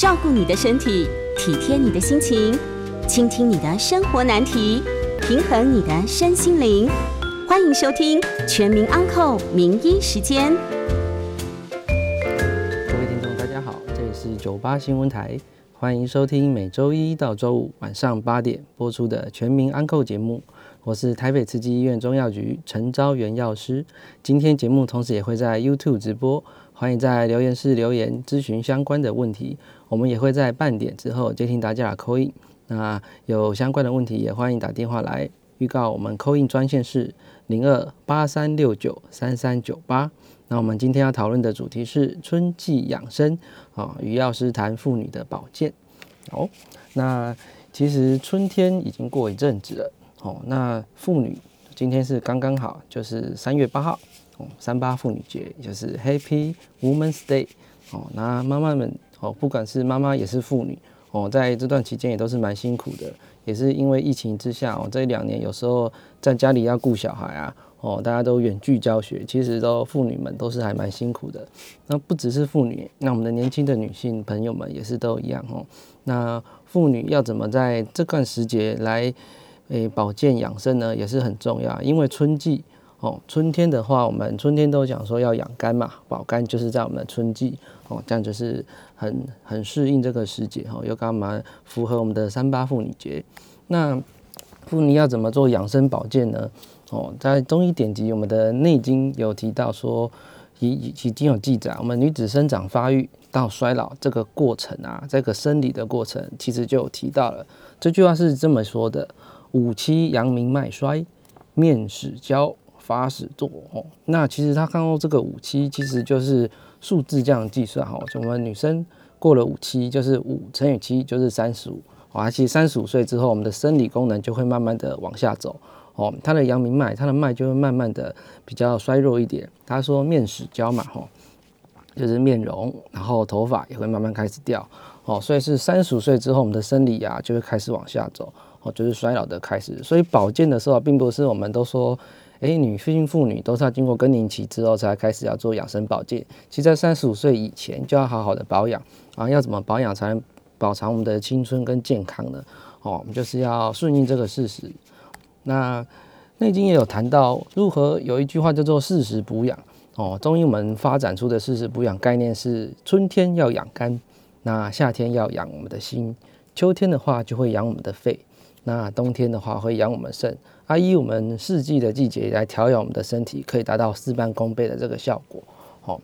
照顾你的身体，体贴你的心情，倾听你的生活难题，平衡你的身心灵。欢迎收听《全民安扣名医时间》。各位听众，大家好，这里是九八新闻台，欢迎收听每周一到周五晚上八点播出的《全民安扣》节目。我是台北慈济医院中药局陈昭元药师。今天节目同时也会在 YouTube 直播，欢迎在留言室留言咨询相关的问题。我们也会在半点之后接听大家的扣印。那有相关的问题也欢迎打电话来预告。我们扣印专线是零二八三六九三三九八。那我们今天要讨论的主题是春季养生啊，与药师谈妇女的保健。好，那其实春天已经过一阵子了。哦，那妇女今天是刚刚好，就是三月八号，三八妇女节，就是 Happy Women's Day。哦，那妈妈们，哦，不管是妈妈也是妇女，哦，在这段期间也都是蛮辛苦的，也是因为疫情之下，哦，这两年有时候在家里要顾小孩啊，哦，大家都远距教学，其实都妇女们都是还蛮辛苦的。那不只是妇女，那我们的年轻的女性朋友们也是都一样哦。那妇女要怎么在这段时节来？诶，保健养生呢也是很重要，因为春季哦，春天的话，我们春天都讲说要养肝嘛，保肝就是在我们的春季哦，这样就是很很适应这个时节哦，又干嘛符合我们的三八妇女节。那妇女要怎么做养生保健呢？哦，在中医典籍，我们的《内经》有提到说，已已已经有记载，我们女子生长发育到衰老这个过程啊，这个生理的过程，其实就有提到了。这句话是这么说的。五七阳明脉衰，面始焦，发始堕。哦，那其实他看到这个五七，其实就是数字这样计算哈。我们女生过了五七，就是五乘以七就是三十五。哦，其实三十五岁之后，我们的生理功能就会慢慢的往下走。哦，他的阳明脉，他的脉就会慢慢的比较衰弱一点。他说面始焦嘛，吼，就是面容，然后头发也会慢慢开始掉。哦，所以是三十五岁之后，我们的生理啊就会开始往下走。哦，就是衰老的开始，所以保健的时候，并不是我们都说，哎，女性妇女都是要经过更年期之后才开始要做养生保健。其实，在三十五岁以前就要好好的保养啊。要怎么保养才能保长我们的青春跟健康呢？哦，我们就是要顺应这个事实。那《内经》也有谈到如何有一句话叫做“四时补养”。哦，中医我们发展出的四时补养概念是：春天要养肝，那夏天要养我们的心，秋天的话就会养我们的肺。那冬天的话会养我们肾，啊，以我们四季的季节来调养我们的身体，可以达到事半功倍的这个效果。好，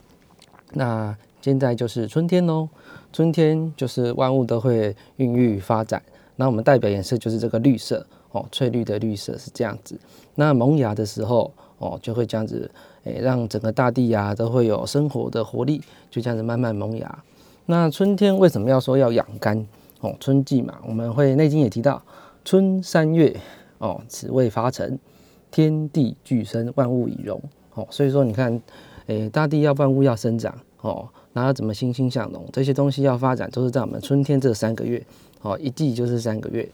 那现在就是春天喽，春天就是万物都会孕育发展。那我们代表颜色就是这个绿色，哦，翠绿的绿色是这样子。那萌芽的时候，哦，就会这样子，诶，让整个大地呀都会有生活的活力，就这样子慢慢萌芽。那春天为什么要说要养肝？哦，春季嘛，我们会《内经》也提到。春三月，哦，此谓发成，天地俱生，万物以荣。哦，所以说你看，诶，大地要万物要生长，哦，那要怎么欣欣向荣？这些东西要发展，都是在我们春天这三个月，哦，一季就是三个月。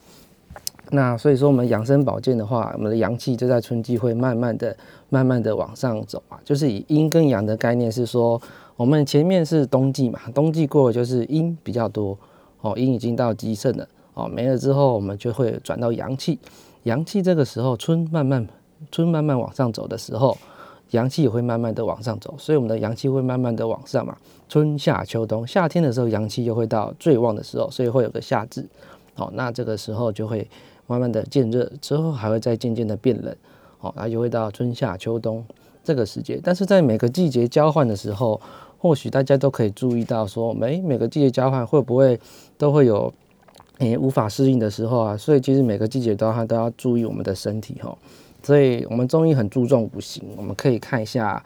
那所以说，我们养生保健的话，我们的阳气就在春季会慢慢的、慢慢的往上走啊。就是以阴跟阳的概念是说，我们前面是冬季嘛，冬季过了就是阴比较多，哦，阴已经到极盛了。哦，没了之后，我们就会转到阳气。阳气这个时候，春慢慢春慢慢往上走的时候，阳气也会慢慢的往上走，所以我们的阳气会慢慢的往上嘛。春夏秋冬，夏天的时候阳气又会到最旺的时候，所以会有个夏至。哦，那这个时候就会慢慢的渐热，之后还会再渐渐的变冷。哦，那就会到春夏秋冬这个时节。但是在每个季节交换的时候，或许大家都可以注意到说，每每个季节交换会不会都会有。诶，无法适应的时候啊，所以其实每个季节都要都要注意我们的身体哈。所以我们中医很注重五行，我们可以看一下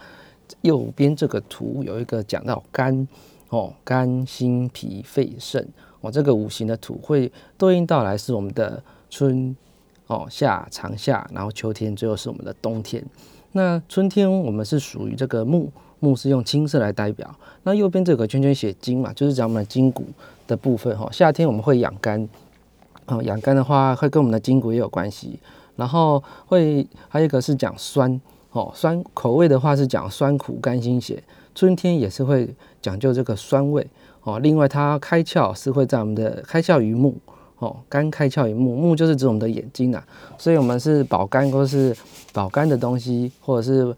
右边这个图，有一个讲到肝哦，肝、心、脾、肺、肾哦，这个五行的图会对应到来是我们的春哦、夏、长夏，然后秋天，最后是我们的冬天。那春天我们是属于这个木，木是用青色来代表。那右边这个圈圈写筋嘛，就是讲我们的筋骨。的部分哈，夏天我们会养肝，哦，养肝的话会跟我们的筋骨也有关系。然后会还有一个是讲酸，哦，酸口味的话是讲酸苦甘辛咸。春天也是会讲究这个酸味，哦。另外，它开窍是会在我们的开窍于目哦，肝开窍于目，目就是指我们的眼睛啊。所以，我们是保肝或是保肝的东西，或者是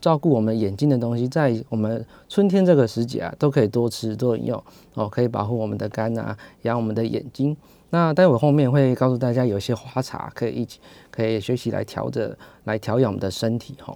照顾我们眼睛的东西，在我们春天这个时节啊，都可以多吃多饮用哦，可以保护我们的肝啊，养我们的眼睛。那待会后面会告诉大家，有些花茶可以一起可以学习来调着来调养我们的身体哈。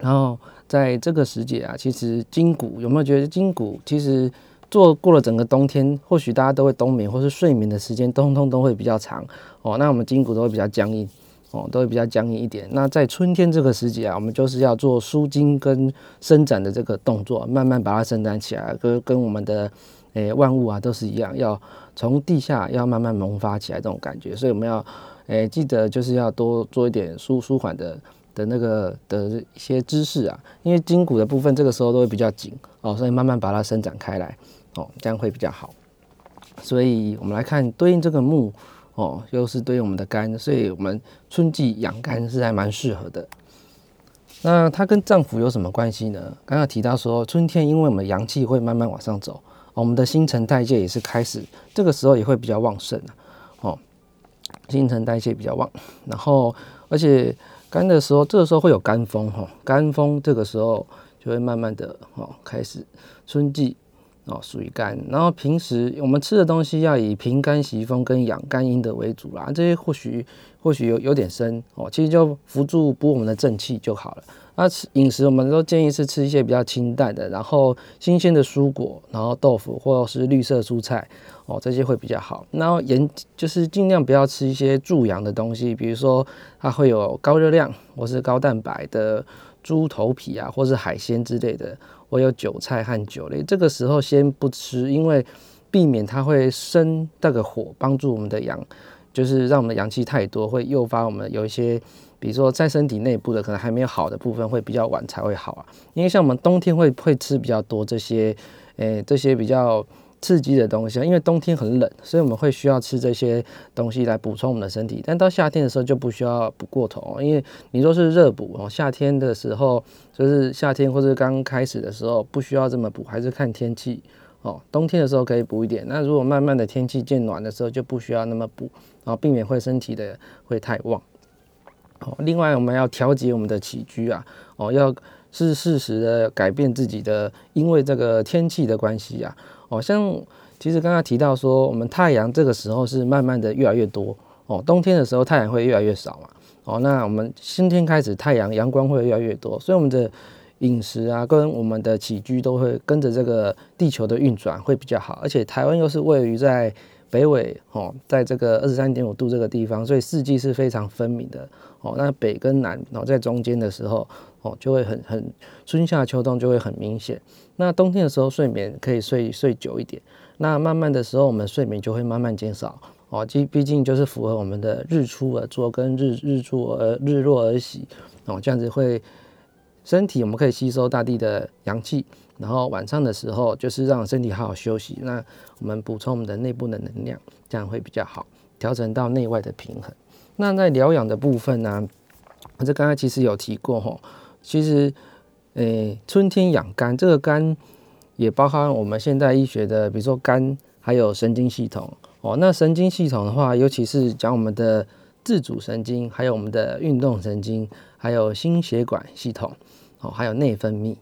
然后在这个时节啊，其实筋骨有没有觉得筋骨其实做过了整个冬天，或许大家都会冬眠或是睡眠的时间，通通都会比较长哦。那我们筋骨都会比较僵硬哦，都会比较僵硬一点。那在春天这个时节啊，我们就是要做舒筋跟伸展的这个动作，慢慢把它伸展起来，跟跟我们的诶万物啊都是一样要。从地下要慢慢萌发起来这种感觉，所以我们要，诶，记得就是要多做一点舒舒缓的的那个的一些姿势啊，因为筋骨的部分这个时候都会比较紧哦，所以慢慢把它伸展开来哦，这样会比较好。所以我们来看对应这个木哦，又是对应我们的肝，所以我们春季养肝是还蛮适合的。那它跟脏腑有什么关系呢？刚刚提到说春天，因为我们阳气会慢慢往上走。我们的新陈代谢也是开始，这个时候也会比较旺盛了哦，新陈代谢比较旺，然后而且干的时候，这个时候会有干风哈，干风这个时候就会慢慢的哦开始，春季哦属于肝，然后平时我们吃的东西要以平肝息风跟养肝阴的为主啦，这些或许或许有有点深哦，其实就辅助补我们的正气就好了。那吃饮食，我们都建议是吃一些比较清淡的，然后新鲜的蔬果，然后豆腐或者是绿色蔬菜哦，这些会比较好。然后盐就是尽量不要吃一些助阳的东西，比如说它会有高热量或是高蛋白的猪头皮啊，或是海鲜之类的，我有韭菜和酒类。这个时候先不吃，因为避免它会生那个火，帮助我们的阳，就是让我们的阳气太多，会诱发我们有一些。比如说，在身体内部的可能还没有好的部分，会比较晚才会好啊。因为像我们冬天会会吃比较多这些，诶，这些比较刺激的东西啊。因为冬天很冷，所以我们会需要吃这些东西来补充我们的身体。但到夏天的时候就不需要补过头，因为你说是热补哦。夏天的时候就是夏天或者刚开始的时候不需要这么补，还是看天气哦。冬天的时候可以补一点。那如果慢慢的天气渐暖的时候就不需要那么补，然后避免会身体的会太旺。哦，另外我们要调节我们的起居啊，哦，要是适时的改变自己的，因为这个天气的关系啊，哦，像其实刚刚提到说，我们太阳这个时候是慢慢的越来越多，哦，冬天的时候太阳会越来越少嘛，哦，那我们春天开始太阳阳光会越来越多，所以我们的饮食啊，跟我们的起居都会跟着这个地球的运转会比较好，而且台湾又是位于在北纬，哦，在这个二十三点五度这个地方，所以四季是非常分明的。哦，那北跟南，然后在中间的时候，哦，就会很很春夏秋冬就会很明显。那冬天的时候睡眠可以睡睡久一点，那慢慢的时候我们睡眠就会慢慢减少。哦，毕毕竟就是符合我们的日出而作跟日日出而日落而息。哦，这样子会身体我们可以吸收大地的阳气，然后晚上的时候就是让身体好好休息。那我们补充我们的内部的能量，这样会比较好，调整到内外的平衡。那在疗养的部分呢，这刚才其实有提过吼，其实，诶，春天养肝，这个肝也包含我们现代医学的，比如说肝，还有神经系统。哦。那神经系统的话，尤其是讲我们的自主神经，还有我们的运动神经，还有心血管系统。哦，还有内分泌。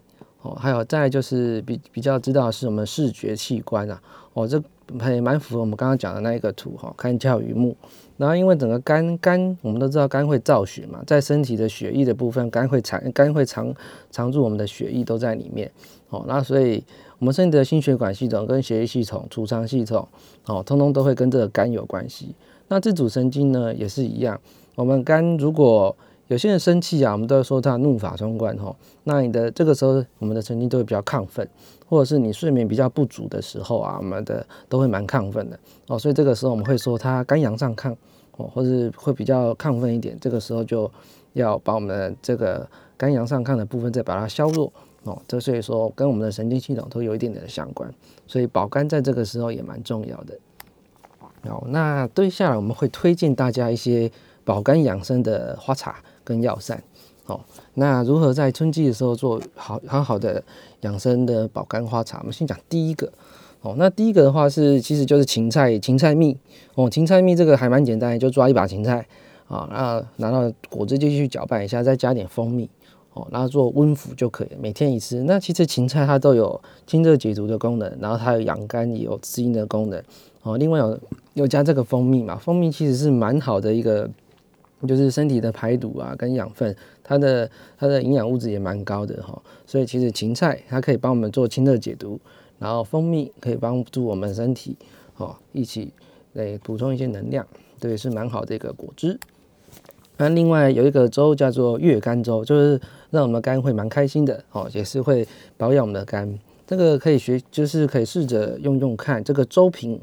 哦，还有再就是比比较知道是我们视觉器官啊，哦，这还蛮符合我们刚刚讲的那一个图哈，看教于目。然后，因为整个肝肝，我们都知道肝会造血嘛，在身体的血液的部分，肝会藏肝会藏藏住我们的血液都在里面。哦，那所以我们身体的心血管系统、跟血液系统、储藏系统，哦，通通都会跟这个肝有关系。那自主神经呢，也是一样。我们肝如果有些人生气啊，我们都会说他怒发冲冠吼。那你的这个时候，我们的神经都会比较亢奋。或者是你睡眠比较不足的时候啊，我们的都会蛮亢奋的哦，所以这个时候我们会说他肝阳上亢哦，或是会比较亢奋一点，这个时候就要把我们的这个肝阳上亢的部分再把它削弱哦，这所以说跟我们的神经系统都有一点点的相关，所以保肝在这个时候也蛮重要的。好，那对下来我们会推荐大家一些保肝养生的花茶跟药膳。哦，那如何在春季的时候做好很好的养生的保肝花茶？我们先讲第一个，哦，那第一个的话是，其实就是芹菜芹菜蜜哦，芹菜蜜这个还蛮简单，就抓一把芹菜啊，那拿到果汁机去搅拌一下，再加点蜂蜜哦，然后做温服就可以，每天一次。那其实芹菜它都有清热解毒的功能，然后它有养肝也有滋阴的功能哦。另外有有加这个蜂蜜嘛，蜂蜜其实是蛮好的一个，就是身体的排毒啊跟养分，它的它的营养物质也蛮高的哈。所以其实芹菜它可以帮我们做清热解毒。然后蜂蜜可以帮助我们身体哦，一起来补充一些能量，对，是蛮好的一个果汁。那另外有一个粥叫做月肝粥，就是让我们肝会蛮开心的哦，也是会保养我们的肝。这个可以学，就是可以试着用用看这个粥品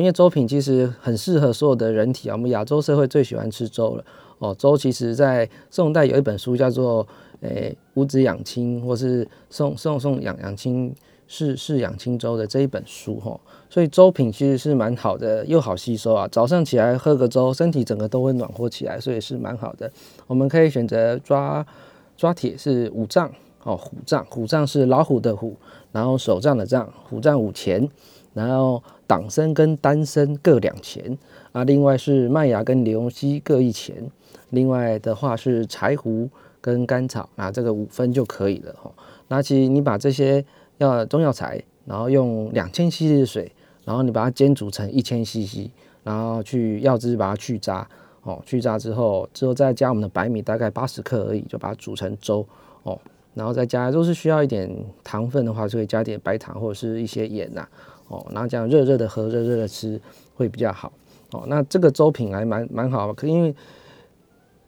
因为粥品其实很适合所有的人体啊。我们亚洲社会最喜欢吃粥了哦。粥其实在宋代有一本书叫做诶五子养亲，或是宋宋宋养养亲。是是养清粥的这一本书哈，所以粥品其实是蛮好的，又好吸收啊。早上起来喝个粥，身体整个都会暖和起来，所以是蛮好的。我们可以选择抓抓铁是五脏哦，虎杖虎杖是老虎的虎，然后手杖的杖，虎杖五钱，然后党参跟丹参各两钱啊。另外是麦芽跟牛膝各一钱，另外的话是柴胡跟甘草，那这个五分就可以了哈。那其实你把这些。要中药材，然后用两千 CC 的水，然后你把它煎煮成一千 CC，然后去药汁把它去渣，哦，去渣之后，之后再加我们的白米，大概八十克而已，就把它煮成粥，哦，然后再加，都是需要一点糖分的话，就会加点白糖或者是一些盐呐，哦，然后这样热热的喝，热热的吃会比较好，哦，那这个粥品还蛮蛮好，可因为，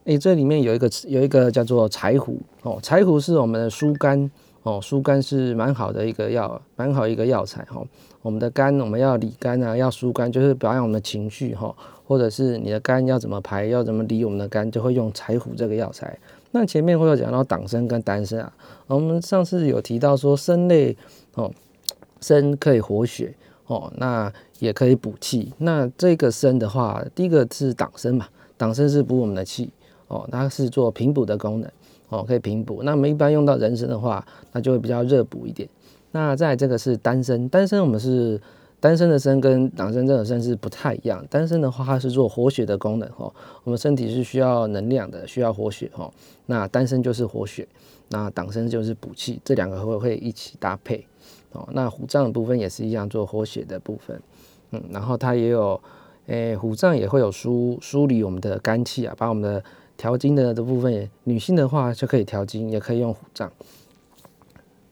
诶，这里面有一个有一个叫做柴胡，哦，柴胡是我们的疏肝。哦，疏肝是蛮好的一个药，蛮好一个药材哈。我们的肝，我们要理肝啊，要疏肝，就是保养我们的情绪哈，或者是你的肝要怎么排，要怎么理我们的肝，就会用柴胡这个药材。那前面会有讲到党参跟丹参啊，我们上次有提到说参类哦，参可以活血哦，那也可以补气。那这个参的话，第一个是党参嘛，党参是补我们的气哦，它是做平补的功能。哦，可以平补。那我们一般用到人参的话，那就会比较热补一点。那再这个是丹参，丹参我们是丹参的参跟党参这种参是不太一样。丹参的话，它是做活血的功能哦。我们身体是需要能量的，需要活血哦。那丹参就是活血，那党参就是补气，这两个会会一起搭配。哦，那虎杖的部分也是一样做活血的部分。嗯，然后它也有，诶，虎杖也会有梳梳理我们的肝气啊，把我们的。调经的的部分，女性的话就可以调经，也可以用虎杖。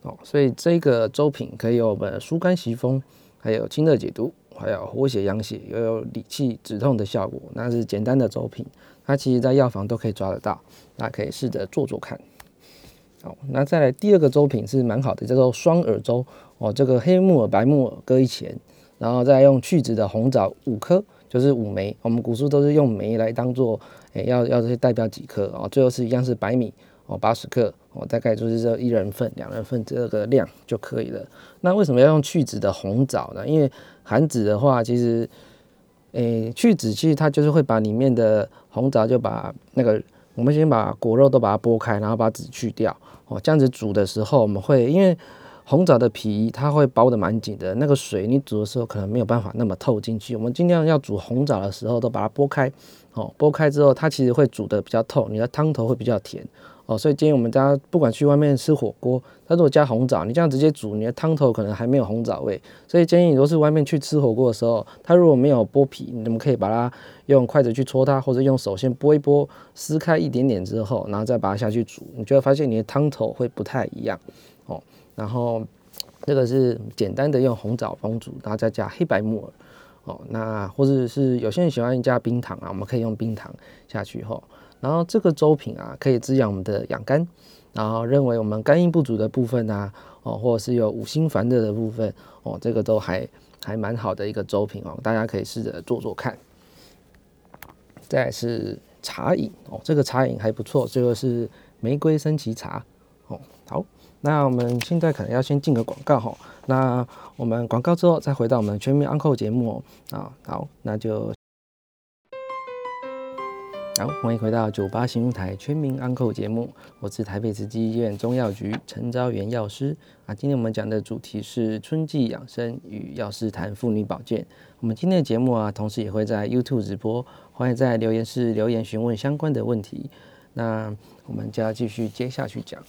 哦，所以这个粥品可以有我们疏肝息风，还有清热解毒，还有活血养血，又有理气止痛的效果。那是简单的粥品，它其实在药房都可以抓得到，那可以试着做做看。好，那再来第二个粥品是蛮好的，叫做双耳粥。哦，这个黑木耳、白木耳各一钱，然后再用去籽的红枣五颗。就是五枚，我们古书都是用枚来当做，诶，要要代表几颗哦。最后是一样是白米哦，八十克哦，大概就是这一人份、两人份这个量就可以了。那为什么要用去籽的红枣呢？因为含籽的话，其实，诶，去籽其实它就是会把里面的红枣就把那个，我们先把果肉都把它剥开，然后把籽去掉哦。这样子煮的时候，我们会因为。红枣的皮它会包的蛮紧的，那个水你煮的时候可能没有办法那么透进去。我们尽量要煮红枣的时候都把它剥开，哦，剥开之后它其实会煮的比较透，你的汤头会比较甜，哦，所以建议我们家不管去外面吃火锅，它如果加红枣，你这样直接煮，你的汤头可能还没有红枣味。所以建议你都是外面去吃火锅的时候，它如果没有剥皮，你们可以把它用筷子去戳它，或者用手先剥一剥，撕开一点点之后，然后再把它下去煮，你就会发现你的汤头会不太一样，然后这个是简单的用红枣烹煮，然后再加黑白木耳哦。那或者是有些人喜欢加冰糖啊，我们可以用冰糖下去后。然后这个粥品啊，可以滋养我们的养肝，然后认为我们肝阴不足的部分啊，哦，或者是有五心烦热的部分哦，这个都还还蛮好的一个粥品哦，大家可以试着做做看。再是茶饮哦，这个茶饮还不错，这个是玫瑰升旗茶，那我们现在可能要先进个广告哈，那我们广告之后再回到我们全民安扣节目哦啊，好，那就好，欢迎回到九八新闻台全民安扣节目，我是台北慈济医院中药局陈昭元药师啊。今天我们讲的主题是春季养生与药师谈妇女保健。我们今天的节目啊，同时也会在 YouTube 直播，欢迎在留言室留言询问相关的问题。那我们就要继续接下去讲。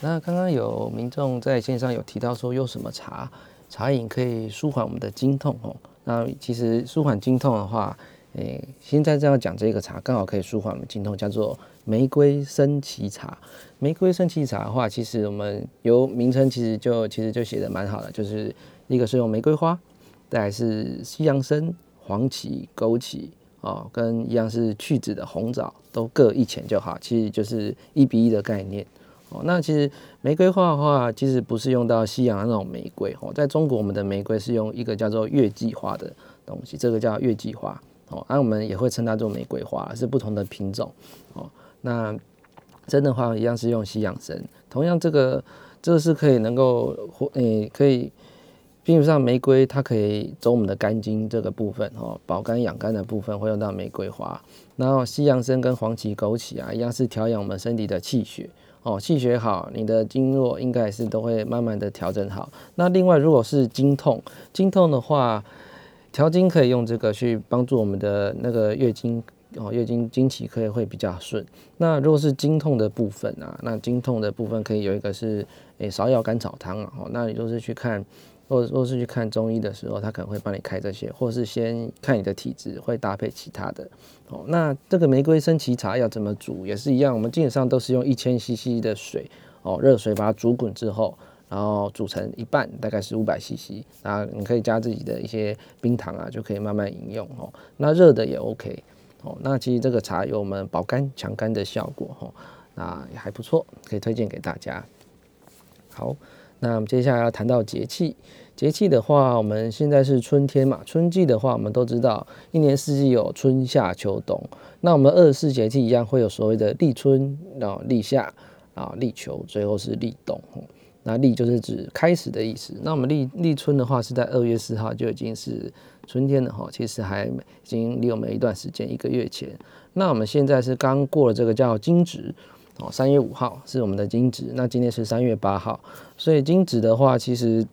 那刚刚有民众在线上有提到说，用什么茶茶饮可以舒缓我们的经痛哦？那其实舒缓经痛的话，诶，现在这样讲这个茶刚好可以舒缓我们经痛，叫做玫瑰生耆茶。玫瑰生耆茶的话，其实我们由名称其实就其实就写的蛮好的，就是一个是用玫瑰花，再来是西洋参、黄芪、枸杞哦，跟一样是去籽的红枣，都各一钱就好，其实就是一比一的概念哦。那其实玫瑰花的话，其实不是用到西洋的那种玫瑰哦，在中国我们的玫瑰是用一个叫做月季花的东西，这个叫月季花。哦，那我们也会称它做玫瑰花，是不同的品种。哦，那真的话一样是用西洋参，同样这个这个是可以能够活，诶，可以，并不上玫瑰它可以走我们的肝经这个部分，哦，保肝养肝的部分会用到玫瑰花。然后西洋参跟黄芪、枸杞啊，一样是调养我们身体的气血。哦，气血好，你的经络应该是都会慢慢的调整好。那另外如果是经痛，经痛的话。调经可以用这个去帮助我们的那个月经哦，月经经期可以会比较顺。那如果是经痛的部分啊，那经痛的部分可以有一个是诶芍药甘草汤啊。哦，那你就是去看，或或是去看中医的时候，他可能会帮你开这些，或是先看你的体质，会搭配其他的。哦，那这个玫瑰生耆茶要怎么煮也是一样，我们基本上都是用一千 CC 的水哦，热水把它煮滚之后。然后煮成一半，大概是五百 CC，然后你可以加自己的一些冰糖啊，就可以慢慢饮用哦。那热的也 OK 哦。那其实这个茶有我们保肝强肝的效果哦，那也还不错，可以推荐给大家。好，那我们接下来要谈到节气，节气的话，我们现在是春天嘛，春季的话，我们都知道一年四季有春夏秋冬，那我们二十四节气一样会有所谓的立春，然后立夏，啊立秋，最后是立冬。那立就是指开始的意思。那我们立立春的话，是在二月四号就已经是春天了哈。其实还已经离我们一段时间，一个月前。那我们现在是刚过了这个叫惊蛰哦，三月五号是我们的惊蛰。那今天是三月八号，所以惊蛰的话，其实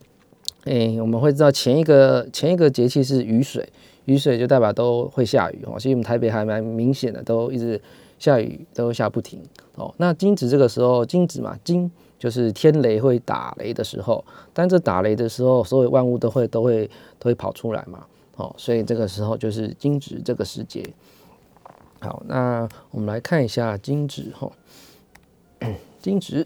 诶，我们会知道前一个前一个节气是雨水，雨水就代表都会下雨哦。其实我们台北还蛮明显的，都一直下雨，都下不停哦。那惊蛰这个时候，惊蛰嘛，惊。就是天雷会打雷的时候，但这打雷的时候，所有万物都会都会都会跑出来嘛，哦，所以这个时候就是惊蛰这个时节。好，那我们来看一下惊蛰哈，惊蛰，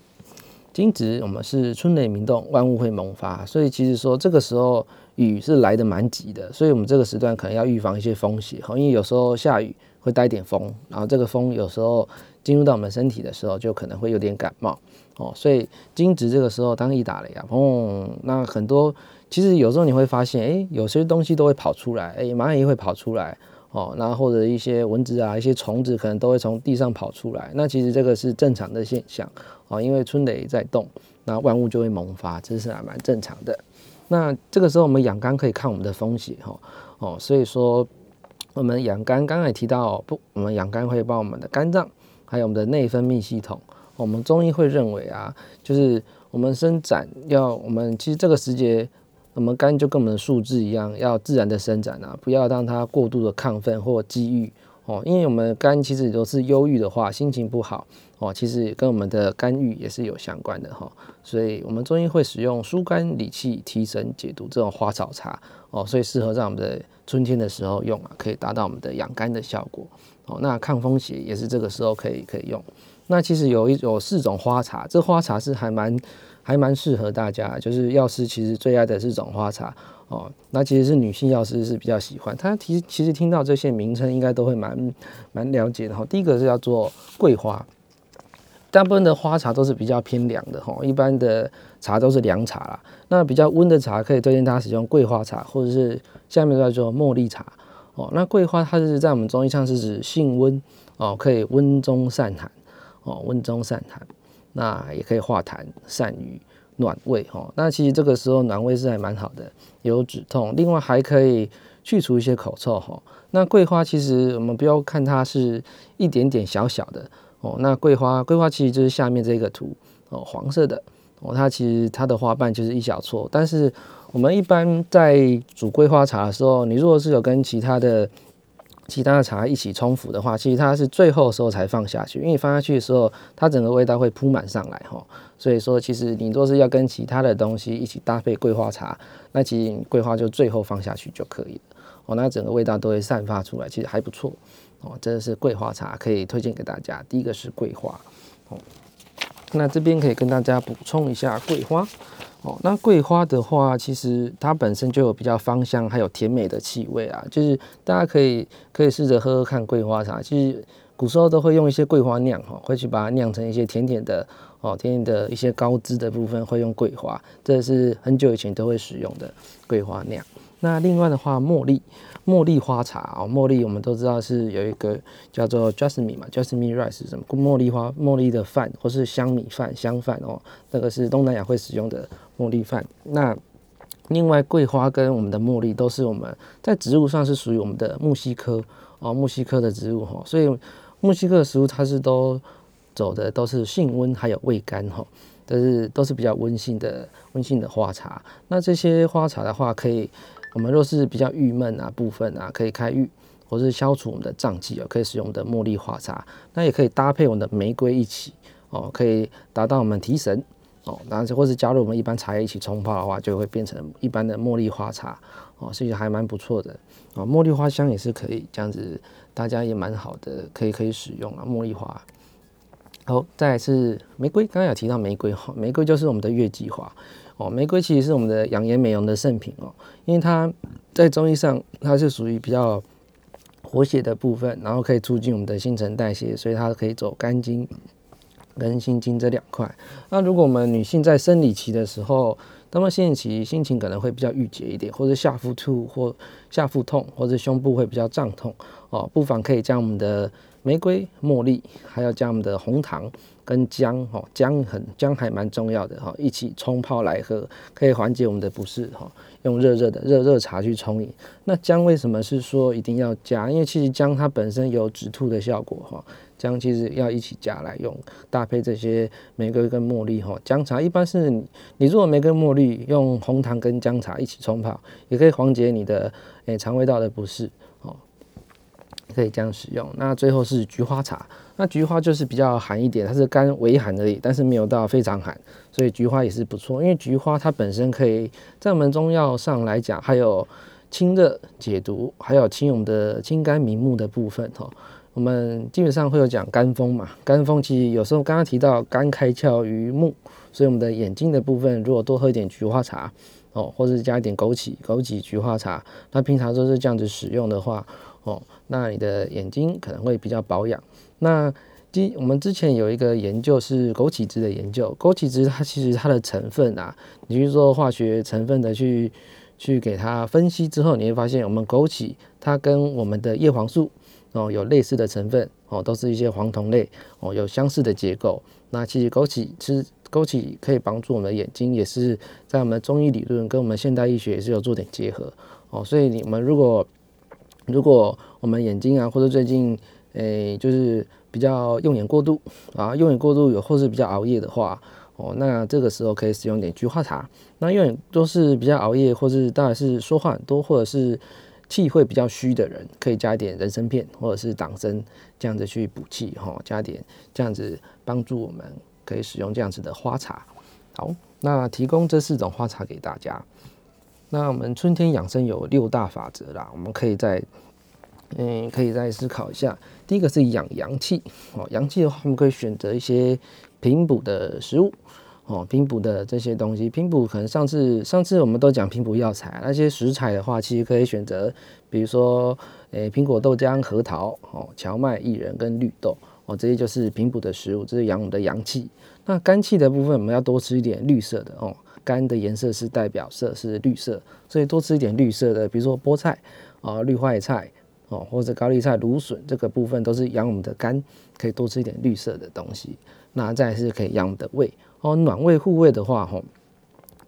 惊蛰，我们是春雷鸣动，万物会萌发，所以其实说这个时候雨是来的蛮急的，所以我们这个时段可能要预防一些风险哈，因为有时候下雨会带点风，然后这个风有时候进入到我们身体的时候，就可能会有点感冒。哦，所以惊蛰这个时候当一打雷啊，砰，那很多其实有时候你会发现，哎，有些东西都会跑出来，哎，蚂蚁会跑出来，哦，那或者一些蚊子啊，一些虫子可能都会从地上跑出来，那其实这个是正常的现象，哦，因为春雷在动，那万物就会萌发，这是还蛮正常的。那这个时候我们养肝可以看我们的风险，哈，哦，所以说我们养肝，刚才提到，不，我们养肝会帮我们的肝脏，还有我们的内分泌系统。我们中医会认为啊，就是我们伸展要我们其实这个时节，我们肝就跟我们的树枝一样，要自然的伸展啊，不要让它过度的亢奋或积郁哦。因为我们肝其实都是忧郁的话，心情不好哦，其实跟我们的肝郁也是有相关的哈。所以我们中医会使用疏肝理气、提神解毒这种花草茶哦，所以适合在我们的春天的时候用啊，可以达到我们的养肝的效果哦。那抗风邪也是这个时候可以可以用。那其实有一有四种花茶，这花茶是还蛮还蛮适合大家，就是药师其实最爱的是种花茶哦。那其实是女性药师是比较喜欢，她其实其实听到这些名称应该都会蛮蛮了解的哈。第一个是叫做桂花，大部分的花茶都是比较偏凉的哈，一般的茶都是凉茶啦。那比较温的茶可以推荐大家使用桂花茶，或者是下面叫做茉莉茶哦。那桂花它是在我们中医上是指性温哦，可以温中散寒。哦，温中散寒，那也可以化痰散瘀暖胃哦。那其实这个时候暖胃是还蛮好的，有止痛，另外还可以去除一些口臭哈。那桂花其实我们不要看它是一点点小小的哦，那桂花桂花其实就是下面这个图哦，黄色的哦，它其实它的花瓣就是一小撮，但是我们一般在煮桂花茶的时候，你如果是有跟其他的其他的茶一起冲服的话，其实它是最后时候才放下去，因为放下去的时候，它整个味道会铺满上来哈。所以说，其实你若是要跟其他的东西一起搭配桂花茶，那其实桂花就最后放下去就可以了哦。那整个味道都会散发出来，其实还不错哦。这是桂花茶，可以推荐给大家。第一个是桂花哦，那这边可以跟大家补充一下桂花。哦，那桂花的话，其实它本身就有比较芳香，还有甜美的气味啊。就是大家可以可以试着喝喝看桂花茶。其实古时候都会用一些桂花酿哈，会去把它酿成一些甜甜的哦，甜甜的一些高脂的部分会用桂花，这是很久以前都会使用的桂花酿。那另外的话，茉莉。茉莉花茶哦，茉莉我们都知道是有一个叫做 jasmine 嘛，jasmine rice 是什么茉莉花茉莉的饭或是香米饭香饭哦，那个是东南亚会使用的茉莉饭。那另外桂花跟我们的茉莉都是我们在植物上是属于我们的木犀科哦，木犀科的植物哈，所以木犀科的食物它是都走的都是性温还有味甘哈，都是都是比较温性的温性的花茶。那这些花茶的话可以。我们若是比较郁闷啊部分啊，可以开郁，或是消除我们的胀气哦，可以使用我们的茉莉花茶。那也可以搭配我们的玫瑰一起哦，可以达到我们提神哦。然后或是加入我们一般茶叶一起冲泡的话，就会变成一般的茉莉花茶哦，所以还蛮不错的哦。茉莉花香也是可以这样子，大家也蛮好的，可以可以使用啊。茉莉花好，再来是玫瑰，刚刚有提到玫瑰哈，玫瑰就是我们的月季花。哦，玫瑰其实是我们的养颜美容的圣品哦，因为它在中医上它是属于比较活血的部分，然后可以促进我们的新陈代谢，所以它可以走肝经跟心经这两块。那如果我们女性在生理期的时候，那么生理期心情可能会比较郁结一点，或者下腹处或下腹痛，或者胸部会比较胀痛哦，不妨可以将我们的玫瑰、茉莉，还有将我们的红糖。跟姜哈，姜很姜还蛮重要的哈，一起冲泡来喝，可以缓解我们的不适哈。用热热的热热茶去冲饮。那姜为什么是说一定要加？因为其实姜它本身有止吐的效果哈。姜其实要一起加来用，搭配这些玫瑰跟茉莉哈。姜茶一般是你你如果玫瑰茉莉用红糖跟姜茶一起冲泡，也可以缓解你的诶肠胃道的不适哦。可以这样使用。那最后是菊花茶。那菊花就是比较寒一点，它是干微寒而已，但是没有到非常寒，所以菊花也是不错。因为菊花它本身可以在我们中药上来讲，还有清热解毒，还有清我们的清肝明目的部分哈。我们基本上会有讲肝风嘛，肝风其实有时候刚刚提到肝开窍于目，所以我们的眼睛的部分如果多喝一点菊花茶哦，或者是加一点枸杞、枸杞菊花茶，那平常都是这样子使用的话哦，那你的眼睛可能会比较保养。那之我们之前有一个研究是枸杞子的研究，枸杞子它其实它的成分啊，你去做化学成分的去去给它分析之后，你会发现我们枸杞它跟我们的叶黄素哦有类似的成分哦，都是一些黄酮类哦，有相似的结构。那其实枸杞吃枸杞可以帮助我们的眼睛，也是在我们中医理论跟我们现代医学也是有做点结合哦。所以你们如果如果我们眼睛啊，或者最近诶，就是比较用眼过度啊，用眼过度有或是比较熬夜的话，哦，那这个时候可以使用点菊花茶。那用眼都是比较熬夜，或是当然是说话很多，或者是气会比较虚的人，可以加一点人参片或者是党参，这样子去补气哈，加点这样子帮助我们可以使用这样子的花茶。好，那提供这四种花茶给大家。那我们春天养生有六大法则啦，我们可以在。嗯，可以再思考一下。第一个是养阳气哦，阳气的话，我们可以选择一些平补的食物哦，平补的这些东西。平补可能上次上次我们都讲平补药材，那些食材的话，其实可以选择，比如说诶，苹果、豆浆、核桃哦，荞麦、薏仁跟绿豆哦，这些就是平补的食物，这是养我们的阳气。那肝气的部分，我们要多吃一点绿色的哦，肝的颜色是代表色是绿色，所以多吃一点绿色的，比如说菠菜啊、绿坏菜。或者高丽菜、芦笋这个部分都是养我们的肝，可以多吃一点绿色的东西。那再是可以养我们的胃哦，暖胃护胃的话，吼，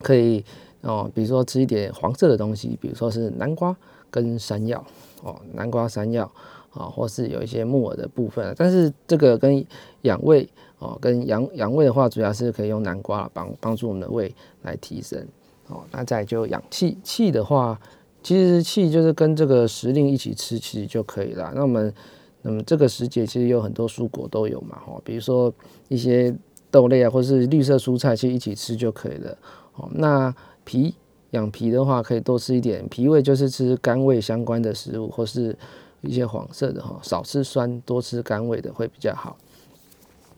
可以哦，比如说吃一点黄色的东西，比如说是南瓜跟山药哦，南瓜、山药啊，或是有一些木耳的部分。但是这个跟养胃哦，跟养养胃的话，主要是可以用南瓜帮帮助我们的胃来提升哦。那再就养气，气的话，其实气就是跟这个时令一起吃，其实就可以了。那我们那么这个时节其实有很多蔬果都有嘛，哈，比如说一些豆类啊，或是绿色蔬菜，其实一起吃就可以了。哦，那脾养脾的话，可以多吃一点脾胃，就是吃肝胃相关的食物，或是一些黄色的哈，少吃酸，多吃肝胃的会比较好。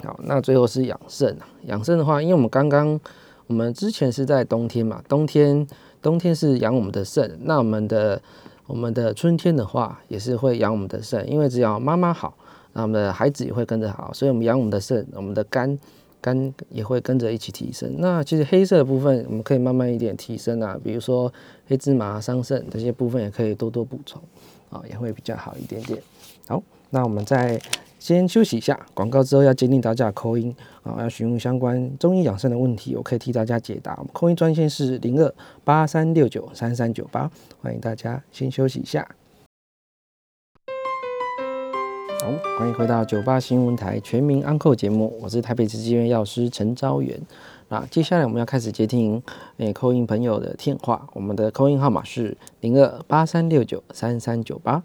好，那最后是养肾啊，养肾的话，因为我们刚刚我们之前是在冬天嘛，冬天冬天是养我们的肾，那我们的我们的春天的话，也是会养我们的肾，因为只要妈妈好，那我们的孩子也会跟着好，所以我们养我们的肾，我们的肝。肝也会跟着一起提升。那其实黑色的部分，我们可以慢慢一点提升啊，比如说黑芝麻、桑葚这些部分也可以多多补充啊，也会比较好一点点。好，那我们再先休息一下，广告之后要接听大家的扣音啊，要询问相关中医养生的问题，我可以替大家解答。我们扣音专线是零二八三六九三三九八，欢迎大家先休息一下。好，欢迎回到九八新闻台全民安扣节目，我是台北慈济院药师陈昭元。那接下来我们要开始接听诶扣音朋友的电话，我们的扣音号码是零二八三六九三三九八。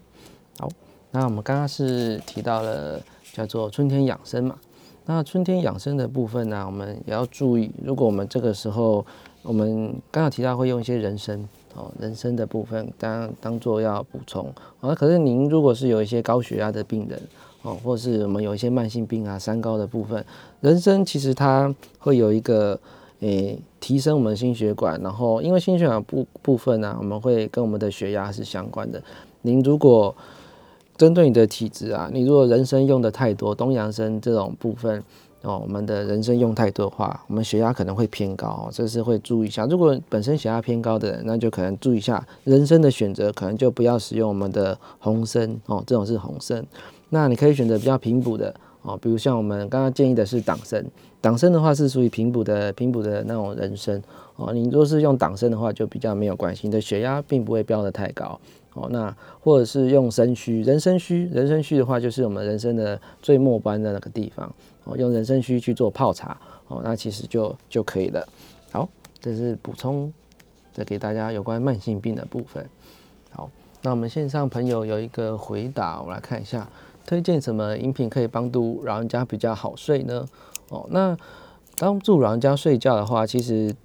好，那我们刚刚是提到了叫做春天养生嘛，那春天养生的部分呢，我们也要注意，如果我们这个时候，我们刚刚提到会用一些人参哦，人参的部分当当做要补充。啊，可是您如果是有一些高血压的病人哦，或是我们有一些慢性病啊、三高的部分，人参其实它会有一个诶提升我们心血管，然后因为心血管部部分呢，我们会跟我们的血压是相关的。您如果针对你的体质啊，你如果人参用的太多，东洋参这种部分。哦，我们的人参用太多的话，我们血压可能会偏高，这是会注意一下。如果本身血压偏高的人，那就可能注意一下人参的选择，可能就不要使用我们的红参哦，这种是红参。那你可以选择比较平补的哦，比如像我们刚刚建议的是党参，党参的话是属于平补的平补的那种人参哦。你如果是用党参的话，就比较没有关系，你的血压并不会飙得太高哦。那或者是用参须，人参须，人参须的话就是我们人参的最末端的那个地方。哦，用人参须去做泡茶，哦，那其实就就可以了。好，这是补充再给大家有关慢性病的部分。好，那我们线上朋友有一个回答，我来看一下，推荐什么饮品可以帮助老人家比较好睡呢？哦，那帮助老人家睡觉的话，其实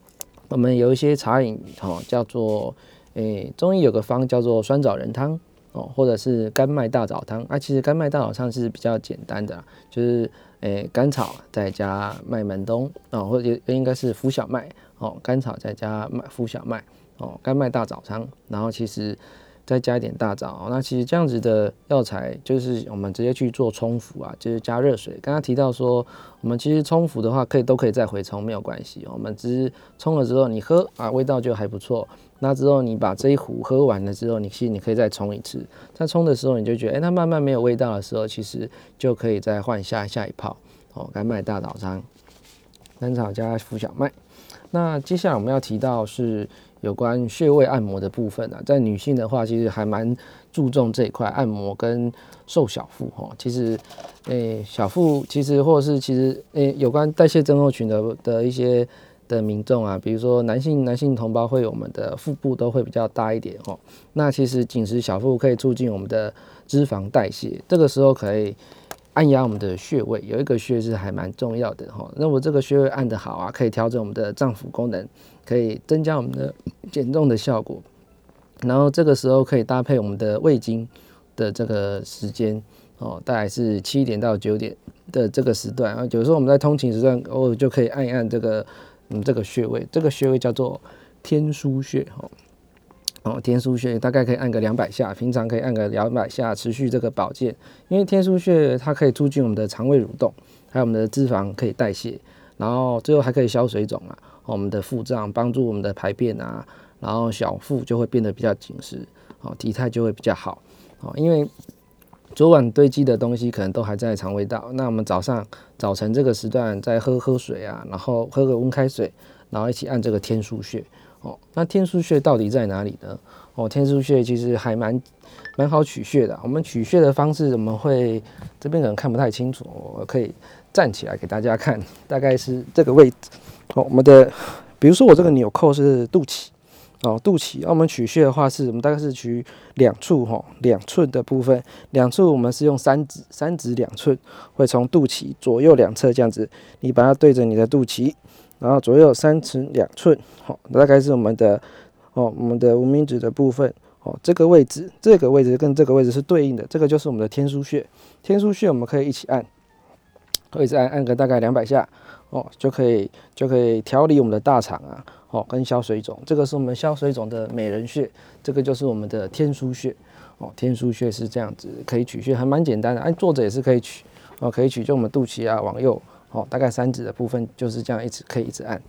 我们有一些茶饮，哦，叫做诶，中医有个方叫做酸枣仁汤，哦，或者是甘麦大枣汤。啊，其实甘麦大枣汤是比较简单的，就是。诶，甘草再加麦门冬哦，或者应该是浮小麦哦，甘草再加麦浮小麦哦，甘麦大枣汤，然后其实再加一点大枣，那其实这样子的药材就是我们直接去做冲服啊，就是加热水。刚刚提到说，我们其实冲服的话，可以都可以再回冲，没有关系。我们只是冲了之后你喝啊，味道就还不错。那之后你把这一壶喝完了之后，你其实你可以再冲一次。在冲的时候，你就觉得，哎，它慢慢没有味道的时候，其实就可以再换下下一泡。哦，甘麦大枣汤，甘草加浮小麦。那接下来我们要提到是有关穴位按摩的部分啊，在女性的话，其实还蛮注重这一块按摩跟瘦小腹哈。其实，诶，小腹其实或者是其实诶，有关代谢症候群的的一些。的民众啊，比如说男性男性同胞会我们的腹部都会比较大一点哦。那其实紧实小腹可以促进我们的脂肪代谢，这个时候可以按压我们的穴位，有一个穴是还蛮重要的哈。那我这个穴位按得好啊，可以调整我们的脏腑功能，可以增加我们的减重的效果。然后这个时候可以搭配我们的胃经的这个时间哦，大概是七点到九点的这个时段啊。有时候我们在通勤时段偶尔就可以按一按这个。嗯，这个穴位，这个穴位叫做天枢穴，哈，哦，天枢穴大概可以按个两百下，平常可以按个两百下，持续这个保健。因为天枢穴它可以促进我们的肠胃蠕动，还有我们的脂肪可以代谢，然后最后还可以消水肿啊，我们的腹胀，帮助我们的排便啊，然后小腹就会变得比较紧实，哦，体态就会比较好，哦，因为。昨晚堆积的东西可能都还在肠胃道，那我们早上早晨这个时段再喝喝水啊，然后喝个温开水，然后一起按这个天枢穴哦。那天枢穴到底在哪里呢？哦，天枢穴其实还蛮蛮好取穴的。我们取穴的方式，我们会这边可能看不太清楚，我可以站起来给大家看，大概是这个位置。哦，我们的比如说我这个纽扣是肚脐。哦，肚脐，那我们取穴的话，是我们大概是取两处哈，两寸的部分，两处我们是用三指，三指两寸，会从肚脐左右两侧这样子，你把它对着你的肚脐，然后左右三尺两寸，好，大概是我们的哦，我们的无名指的部分，哦，这个位置，这个位置跟这个位置是对应的，这个就是我们的天枢穴，天枢穴我们可以一起按，可以再按按个大概两百下，哦，就可以就可以调理我们的大肠啊。哦，跟消水肿，这个是我们消水肿的美人穴，这个就是我们的天枢穴。哦，天枢穴是这样子，可以取穴，还蛮简单的。按坐着也是可以取，哦，可以取，就我们肚脐啊，往右，哦，大概三指的部分就是这样，一直可以一直按。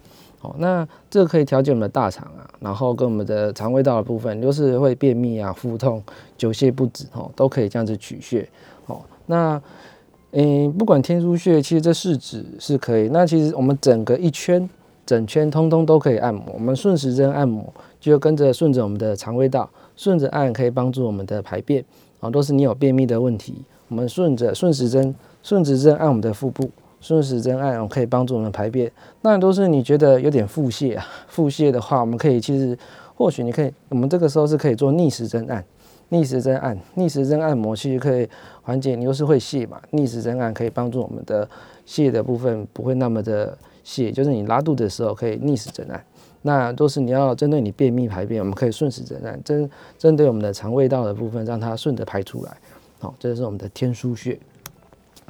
哦，那这个可以调节我们的大肠啊，然后跟我们的肠胃道的部分，就是会便秘啊、腹痛、久泻不止，哦，都可以这样子取穴。哦，那，嗯，不管天枢穴，其实这四指是可以。那其实我们整个一圈。整圈通通都可以按摩，我们顺时针按摩，就跟着顺着我们的肠胃道，顺着按可以帮助我们的排便啊，都是你有便秘的问题，我们顺着顺时针，顺时针按我们的腹部，顺时针按可以帮助我们排便。那都是你觉得有点腹泻啊，腹泻的话，我们可以其实或许你可以，我们这个时候是可以做逆时针按，逆时针按，逆时针按摩其实可以缓解，你又是会泻嘛，逆时针按可以帮助我们的泻的部分不会那么的。泻就是你拉肚子的时候可以逆时针按，那都是你要针对你便秘排便，我们可以顺时针按，针针对我们的肠胃道的部分，让它顺着排出来。好，这是我们的天枢穴。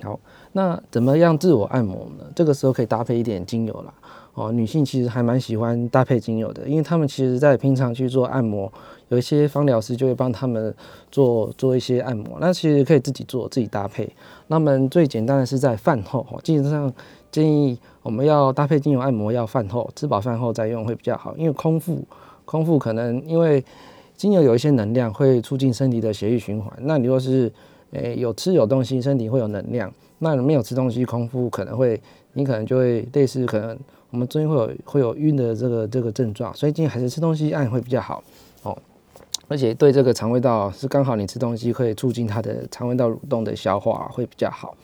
好，那怎么样自我按摩呢？这个时候可以搭配一点精油啦。哦，女性其实还蛮喜欢搭配精油的，因为她们其实在平常去做按摩，有一些芳疗师就会帮她们做做一些按摩。那其实可以自己做，自己搭配。那么最简单的是在饭后，基本上。建议我们要搭配精油按摩，要饭后吃饱饭后再用会比较好，因为空腹空腹可能因为精油有一些能量会促进身体的血液循环。那你若是诶有吃有东西，身体会有能量；那你没有吃东西，空腹可能会你可能就会类似可能我们中间会有会有晕的这个这个症状，所以建议还是吃东西按会比较好哦。而且对这个肠胃道是刚好你吃东西会促进它的肠胃道蠕动的消化会比较好。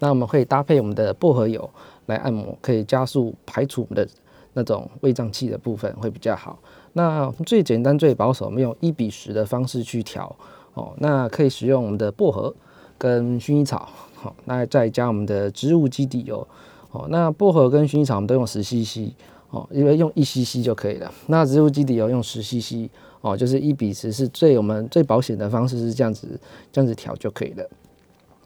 那我们可以搭配我们的薄荷油。来按摩可以加速排除我们的那种胃胀气的部分会比较好。那最简单最保守，我们用一比十的方式去调哦。那可以使用我们的薄荷跟薰衣草，好，那再加我们的植物基底油哦。那薄荷跟薰衣草我们都用十 CC 哦，因为用一 CC 就可以了。那植物基底油用十 CC 哦，就是一比十是最我们最保险的方式是这样子这样子调就可以了。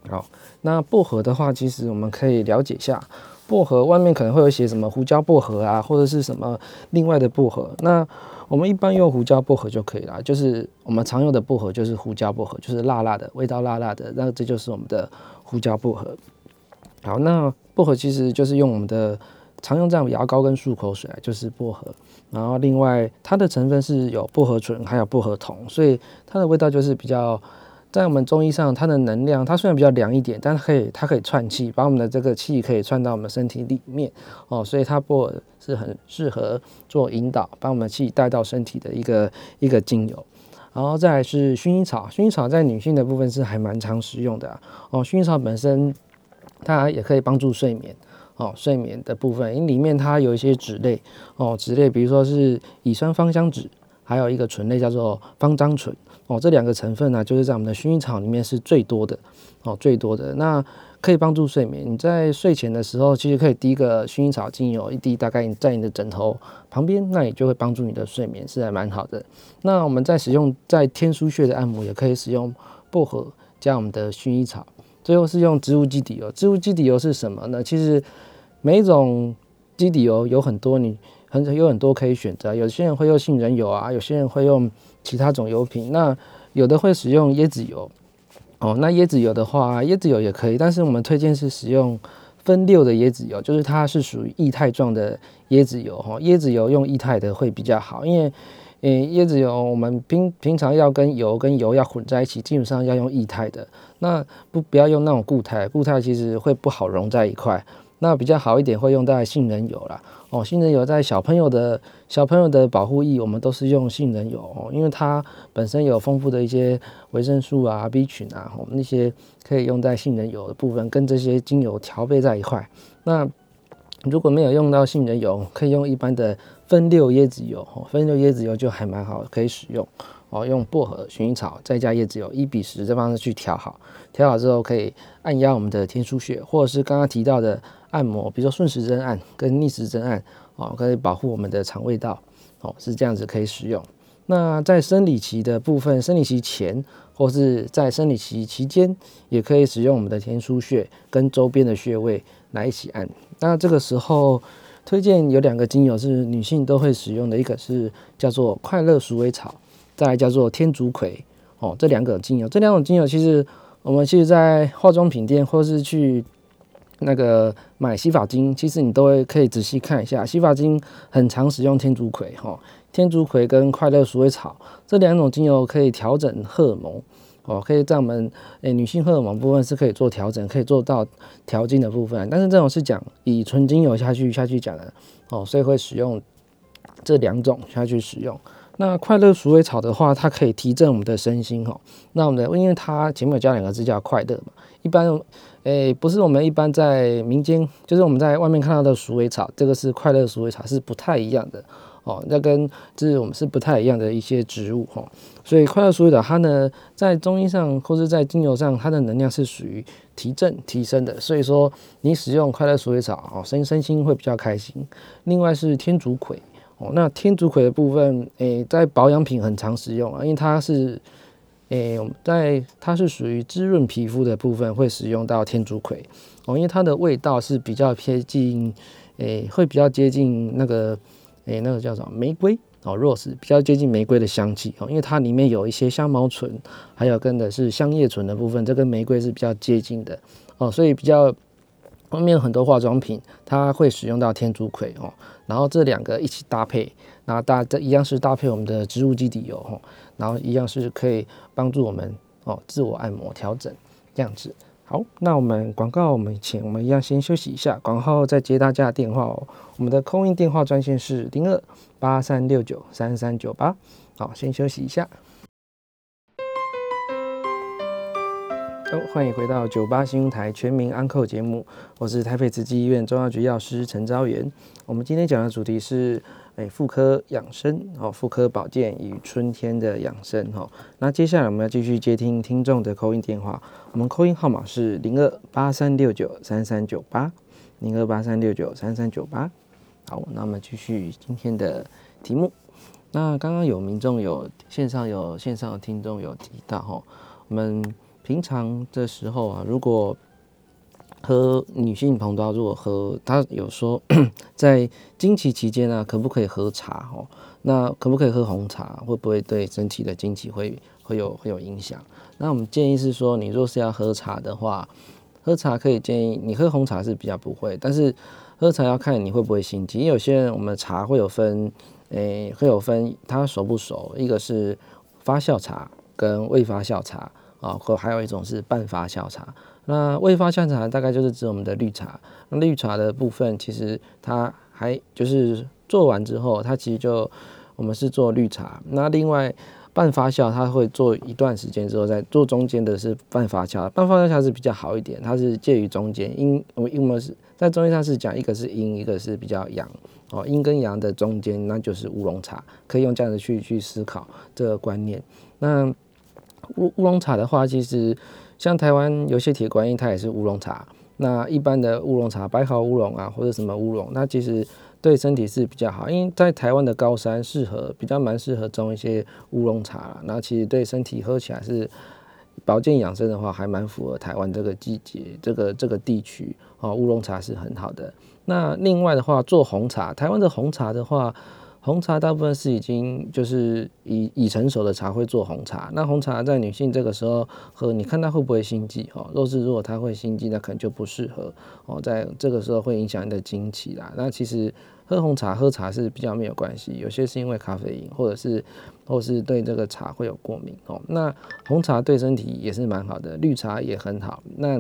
好，那薄荷的话，其实我们可以了解一下。薄荷外面可能会有写什么胡椒薄荷啊，或者是什么另外的薄荷。那我们一般用胡椒薄荷就可以了，就是我们常用的薄荷就是胡椒薄荷，就是辣辣的味道，辣辣的。那这就是我们的胡椒薄荷。好，那薄荷其实就是用我们的常用这样牙膏跟漱口水，就是薄荷。然后另外它的成分是有薄荷醇，还有薄荷酮，所以它的味道就是比较。在我们中医上，它的能量，它虽然比较凉一点，但是可以，它可以串气，把我们的这个气可以串到我们身体里面哦，所以它不是很适合做引导，把我们的气带到身体的一个一个精油。然后再来是薰衣草，薰衣草在女性的部分是还蛮常使用的哦。薰衣草本身它也可以帮助睡眠哦，睡眠的部分，因为里面它有一些脂类哦，脂类比如说是乙酸芳香酯，还有一个醇类叫做芳樟醇。哦，这两个成分呢，就是在我们的薰衣草里面是最多的，哦，最多的。那可以帮助睡眠。你在睡前的时候，其实可以滴一个薰衣草精油一滴，大概在你的枕头旁边，那也就会帮助你的睡眠，是还蛮好的。那我们在使用在天枢穴的按摩，也可以使用薄荷加我们的薰衣草。最后是用植物基底油。植物基底油是什么呢？其实每一种基底油有很多，你很有很多可以选择。有些人会用杏仁油啊，有些人会用。其他种油品，那有的会使用椰子油，哦，那椰子油的话，椰子油也可以，但是我们推荐是使用分六的椰子油，就是它是属于液态状的椰子油，哈，椰子油用液态的会比较好，因为，嗯，椰子油我们平平常要跟油跟油要混在一起，基本上要用液态的，那不不要用那种固态，固态其实会不好融在一块，那比较好一点会用在杏仁油啦。哦，杏仁油在小朋友的小朋友的保护液，我们都是用杏仁油哦，因为它本身有丰富的一些维生素啊、B 群啊，我们那些可以用在杏仁油的部分，跟这些精油调配在一块。那如果没有用到杏仁油，可以用一般的分六椰子油哦，分六椰子油就还蛮好，可以使用哦。用薄荷、薰衣草再加椰子油一比十这方式去调好，调好之后可以按压我们的天枢穴，或者是刚刚提到的。按摩，比如说顺时针按跟逆时针按，哦，可以保护我们的肠胃道，哦，是这样子可以使用。那在生理期的部分，生理期前或是在生理期期间，也可以使用我们的天枢穴跟周边的穴位来一起按。那这个时候推荐有两个精油是女性都会使用的，一个是叫做快乐鼠尾草，再来叫做天竺葵，哦，这两个精油，这两种精油其实我们其实在化妆品店或是去。那个买洗发精，其实你都会可以仔细看一下，洗发精很常使用天竺葵哈，天竺葵跟快乐鼠尾草这两种精油可以调整荷尔蒙哦，可以在我们诶女性荷尔蒙部分是可以做调整，可以做到调经的部分，但是这种是讲以纯精油下去下去讲的哦，所以会使用这两种下去使用。那快乐鼠尾草的话，它可以提振我们的身心哈，那我们的因为它前面有加两个字叫快乐嘛，一般。诶，不是我们一般在民间，就是我们在外面看到的鼠尾草，这个是快乐鼠尾草，是不太一样的哦。那跟就是我们是不太一样的一些植物哈。所以快乐鼠尾草它呢，在中医上或者在精油上，它的能量是属于提振、提升的。所以说你使用快乐鼠尾草哦，身身心会比较开心。另外是天竺葵哦，那天竺葵的部分，诶，在保养品很常使用啊，因为它是。诶，我们在它是属于滋润皮肤的部分，会使用到天竺葵。哦，因为它的味道是比较偏近，诶，会比较接近那个，诶，那个叫什么玫瑰？哦，rose 比较接近玫瑰的香气。哦，因为它里面有一些香茅醇，还有跟的是香叶醇的部分，这跟玫瑰是比较接近的。哦，所以比较外面很多化妆品它会使用到天竺葵哦，然后这两个一起搭配，然后大这一样是搭配我们的植物基底油哦。然后一样是可以帮助我们哦自我按摩调整这样子。好，那我们广告我们请我们一样先休息一下，广告后再接大家电话哦。我们的空运电话专线是零二八三六九三三九八。好，先休息一下。欢迎回到九八新闻台全民安扣节目，我是台北慈济医院中药局药师陈昭元。我们今天讲的主题是。哎，妇科养生哦，妇科保健与春天的养生哦。那接下来我们要继续接听听众的扣音电话，我们扣音号码是零二八三六九三三九八，零二八三六九三三九八。好，那我们继续今天的题目。那刚刚有民众有线上有线上的听众有提到哈，我们平常的时候啊，如果喝女性朋友如果喝，她有说 在经期期间呢，可不可以喝茶？哦，那可不可以喝红茶？会不会对身体的经期会会有会有影响？那我们建议是说，你若是要喝茶的话，喝茶可以建议你喝红茶是比较不会，但是喝茶要看你会不会心悸。因为有些人我们茶会有分，诶会有分它熟不熟，一个是发酵茶跟未发酵茶啊，或还有一种是半发酵茶。那未发酵茶大概就是指我们的绿茶。那绿茶的部分，其实它还就是做完之后，它其实就我们是做绿茶。那另外半发酵，它会做一段时间之后再做中间的是半发酵。半发酵茶是比较好一点，它是介于中间。阴我们因为是在中医上是讲一个是阴，一个是比较阳哦。阴跟阳的中间，那就是乌龙茶。可以用这样子去去思考这个观念。那乌乌龙茶的话，其实。像台湾有些铁观音，它也是乌龙茶。那一般的乌龙茶，白毫乌龙啊，或者什么乌龙，那其实对身体是比较好。因为在台湾的高山适合，比较蛮适合种一些乌龙茶啦。那其实对身体喝起来是保健养生的话，还蛮符合台湾这个季节、这个这个地区啊。乌龙茶是很好的。那另外的话，做红茶，台湾的红茶的话。红茶大部分是已经就是已已成熟的茶会做红茶，那红茶在女性这个时候喝，你看她会不会心悸？哈，若是如果她会心悸，那可能就不适合哦，在这个时候会影响你的经期啦。那其实喝红茶喝茶是比较没有关系，有些是因为咖啡因，或者是或是对这个茶会有过敏哦。那红茶对身体也是蛮好的，绿茶也很好。那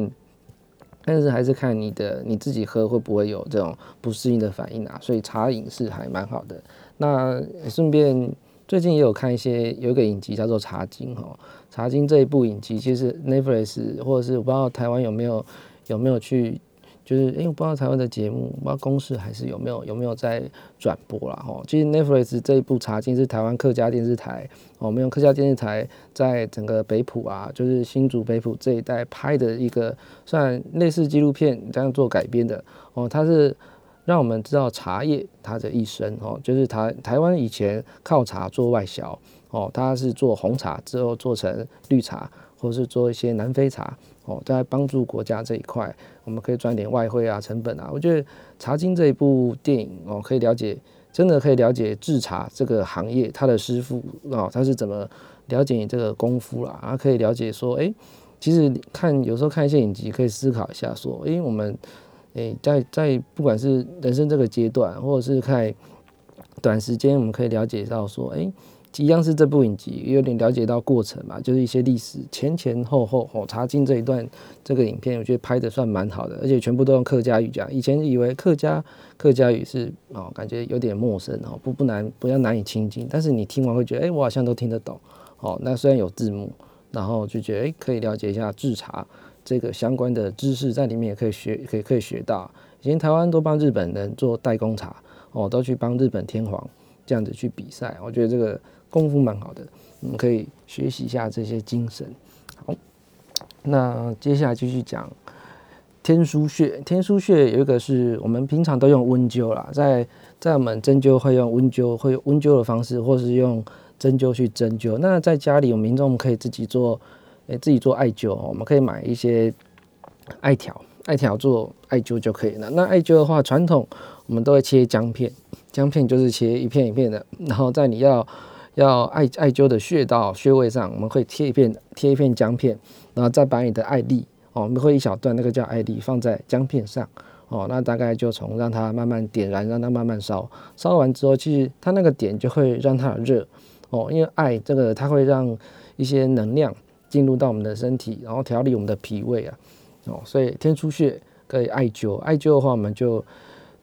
但是还是看你的你自己喝会不会有这种不适应的反应啊，所以茶饮是还蛮好的。那顺便最近也有看一些有一个影集叫做《茶经》哈，《茶经》这一部影集其实 Netflix 或者是我不知道台湾有没有有没有去。就是因为我不知道台湾的节目，不知道公视还是有没有有没有在转播啦哈。其实 Netflix 这一部《茶经》是台湾客家电视台哦，我们用客家电视台在整个北浦啊，就是新竹北浦这一带拍的一个算类似纪录片这样做改编的哦。它是让我们知道茶叶它的一生哦，就是台台湾以前靠茶做外销哦，它是做红茶之后做成绿茶，或是做一些南非茶。哦，在帮助国家这一块，我们可以赚点外汇啊、成本啊。我觉得《茶经》这一部电影哦，可以了解，真的可以了解制茶这个行业，他的师傅哦，他是怎么了解你这个功夫啦，然后可以了解说，哎，其实看有时候看一些影集，可以思考一下说，哎，我们哎在在不管是人生这个阶段，或者是看短时间，我们可以了解到说，哎。一样是这部影集，有点了解到过程嘛，就是一些历史前前后后哦。查经这一段这个影片，我觉得拍的算蛮好的，而且全部都用客家语讲。以前以为客家客家语是哦，感觉有点陌生哦，不不难，不要难以亲近。但是你听完会觉得，哎，我好像都听得懂哦。那虽然有字幕，然后就觉得，哎，可以了解一下制茶这个相关的知识，在里面也可以学，可以可以学到。以前台湾都帮日本人做代工茶哦，都去帮日本天皇这样子去比赛，我觉得这个。功夫蛮好的，我们可以学习一下这些精神。好，那接下来继续讲天枢穴。天枢穴有一个是我们平常都用温灸啦，在在我们针灸会用温灸，会温灸的方式，或是用针灸去针灸。那在家里，有民众可以自己做，诶，自己做艾灸。我们可以买一些艾条，艾条做艾灸就可以了。那艾灸的话，传统我们都会切姜片，姜片就是切一片一片的，然后在你要。要艾艾灸的穴道穴位上，我们会贴一片贴一片姜片，然后再把你的艾粒哦，我们会一小段那个叫艾粒放在姜片上哦，那大概就从让它慢慢点燃，让它慢慢烧，烧完之后，其实它那个点就会让它热哦，因为艾这个它会让一些能量进入到我们的身体，然后调理我们的脾胃啊哦，所以天枢穴可以艾灸，艾灸的话我们就。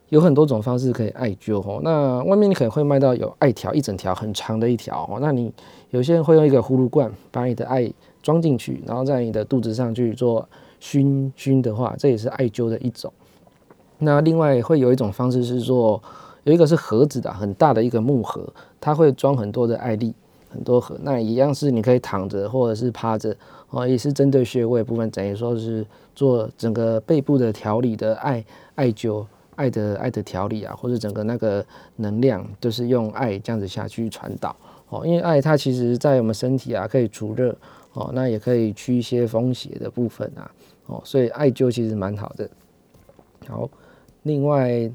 有很多种方式可以艾灸哦。那外面你可能会卖到有艾条一整条很长的一条哦。那你有些人会用一个葫芦罐把你的艾装进去，然后在你的肚子上去做熏熏的话，这也是艾灸的一种。那另外会有一种方式是做，有一个是盒子的很大的一个木盒，它会装很多的艾粒，很多盒。那一样是你可以躺着或者是趴着哦，也是针对穴位部分，等于说是做整个背部的调理的艾艾灸。艾的艾的调理啊，或者整个那个能量，都是用爱这样子下去传导哦。因为爱它其实在我们身体啊，可以除热哦，那也可以驱一些风邪的部分啊哦，所以艾灸其实蛮好的。好，另外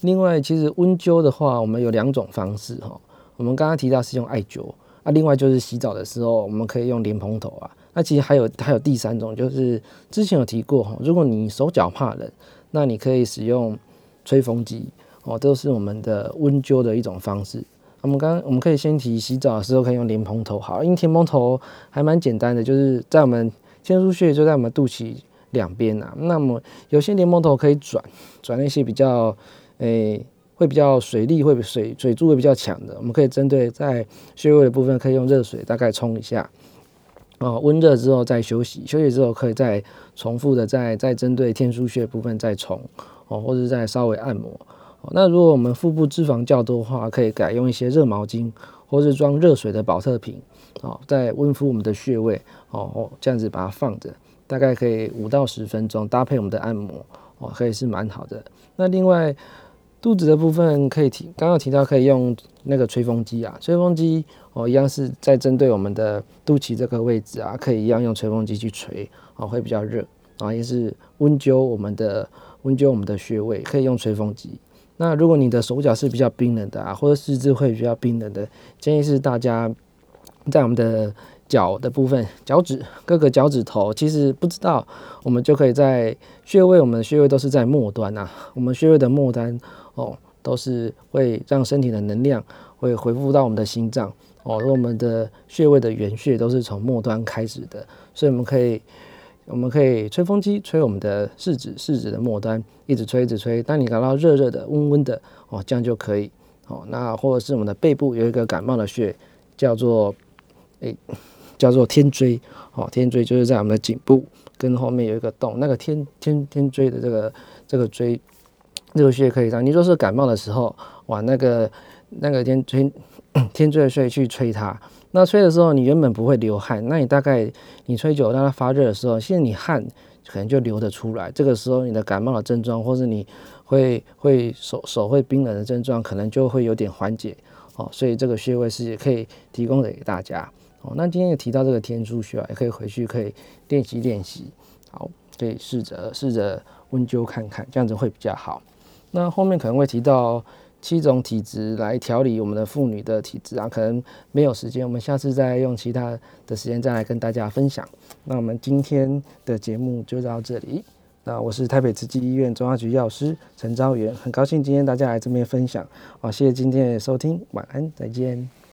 另外其实温灸的话，我们有两种方式哈。我们刚刚提到是用艾灸啊，另外就是洗澡的时候，我们可以用莲蓬头啊。那其实还有还有第三种，就是之前有提过哈，如果你手脚怕冷，那你可以使用。吹风机哦，都是我们的温灸的一种方式。我们刚我们可以先提洗澡的时候可以用莲蓬头，好，因为莲蓬头还蛮简单的，就是在我们天枢穴就在我们肚脐两边呐。那么有些莲蓬头可以转转那些比较诶会比较水力会水水柱会比较强的，我们可以针对在穴位的部分可以用热水大概冲一下哦，温热之后再休息，休息之后可以再重复的再再针对天枢穴部分再冲。哦，或者再稍微按摩。哦那如果我们腹部脂肪较多的话，可以改用一些热毛巾，或是装热水的保特瓶，哦，在温敷我们的穴位，哦，这样子把它放着，大概可以五到十分钟，搭配我们的按摩，哦，可以是蛮好的。那另外肚子的部分可以提，刚刚提到可以用那个吹风机啊，吹风机哦，一样是在针对我们的肚脐这个位置啊，可以一样用吹风机去吹，哦，会比较热，啊，也是温灸我们的。温灸我们的穴位可以用吹风机。那如果你的手脚是比较冰冷的啊，或者四肢会比较冰冷的，建议是大家在我们的脚的部分，脚趾各个脚趾头，其实不知道，我们就可以在穴位，我们的穴位都是在末端呐。我们穴位的末端哦，都是会让身体的能量会恢复到我们的心脏哦。我们的穴位的原穴都是从末端开始的，所以我们可以。我们可以吹风机吹我们的四指，四指的末端，一直吹，一直吹。当你感到热热的、温温的哦，这样就可以哦。那或者是我们的背部有一个感冒的穴，叫做诶，叫做天椎哦。天椎就是在我们的颈部跟后面有一个洞，那个天天天椎的这个这个椎，这个穴可以让你若是感冒的时候，往那个那个天天 天椎的穴去吹它。那吹的时候，你原本不会流汗，那你大概你吹久，让它发热的时候，现在你汗可能就流得出来。这个时候，你的感冒的症状，或是你会会手手会冰冷的症状，可能就会有点缓解哦。所以这个穴位是也可以提供给大家哦。那今天也提到这个天枢穴，也可以回去可以练习练习。好，可以试着试着温灸看看，这样子会比较好。那后面可能会提到。七种体质来调理我们的妇女的体质啊，可能没有时间，我们下次再用其他的时间再来跟大家分享。那我们今天的节目就到这里。那我是台北慈济医院中药局药师陈昭元，很高兴今天大家来这边分享。好，谢谢今天的收听，晚安，再见。